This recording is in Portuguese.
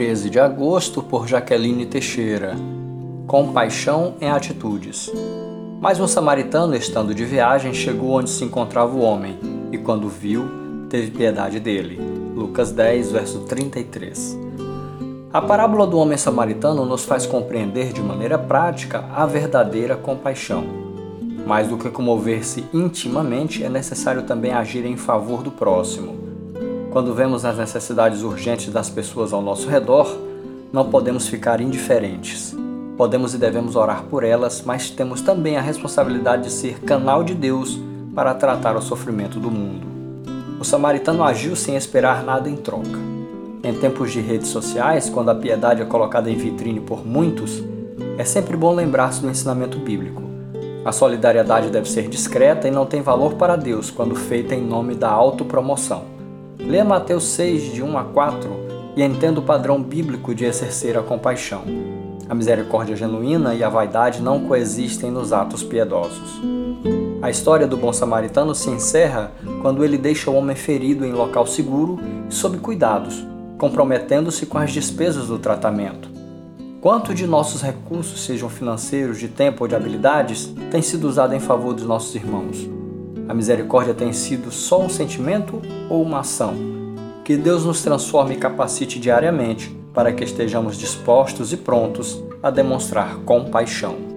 13 de agosto, por Jaqueline Teixeira. Compaixão em atitudes. Mas um samaritano, estando de viagem, chegou onde se encontrava o homem, e quando viu, teve piedade dele. Lucas 10, verso 33. A parábola do homem samaritano nos faz compreender de maneira prática a verdadeira compaixão. Mais do que comover-se intimamente, é necessário também agir em favor do próximo quando vemos as necessidades urgentes das pessoas ao nosso redor, não podemos ficar indiferentes. Podemos e devemos orar por elas, mas temos também a responsabilidade de ser canal de Deus para tratar o sofrimento do mundo. O samaritano agiu sem esperar nada em troca. Em tempos de redes sociais, quando a piedade é colocada em vitrine por muitos, é sempre bom lembrar-se do ensinamento bíblico. A solidariedade deve ser discreta e não tem valor para Deus quando feita em nome da autopromoção. Leia Mateus 6, de 1 a 4 e entenda o padrão bíblico de exercer a compaixão. A misericórdia genuína e a vaidade não coexistem nos atos piedosos. A história do bom samaritano se encerra quando ele deixa o homem ferido em local seguro e sob cuidados, comprometendo-se com as despesas do tratamento. Quanto de nossos recursos, sejam financeiros, de tempo ou de habilidades, tem sido usado em favor dos nossos irmãos? A misericórdia tem sido só um sentimento ou uma ação? Que Deus nos transforme e capacite diariamente para que estejamos dispostos e prontos a demonstrar compaixão.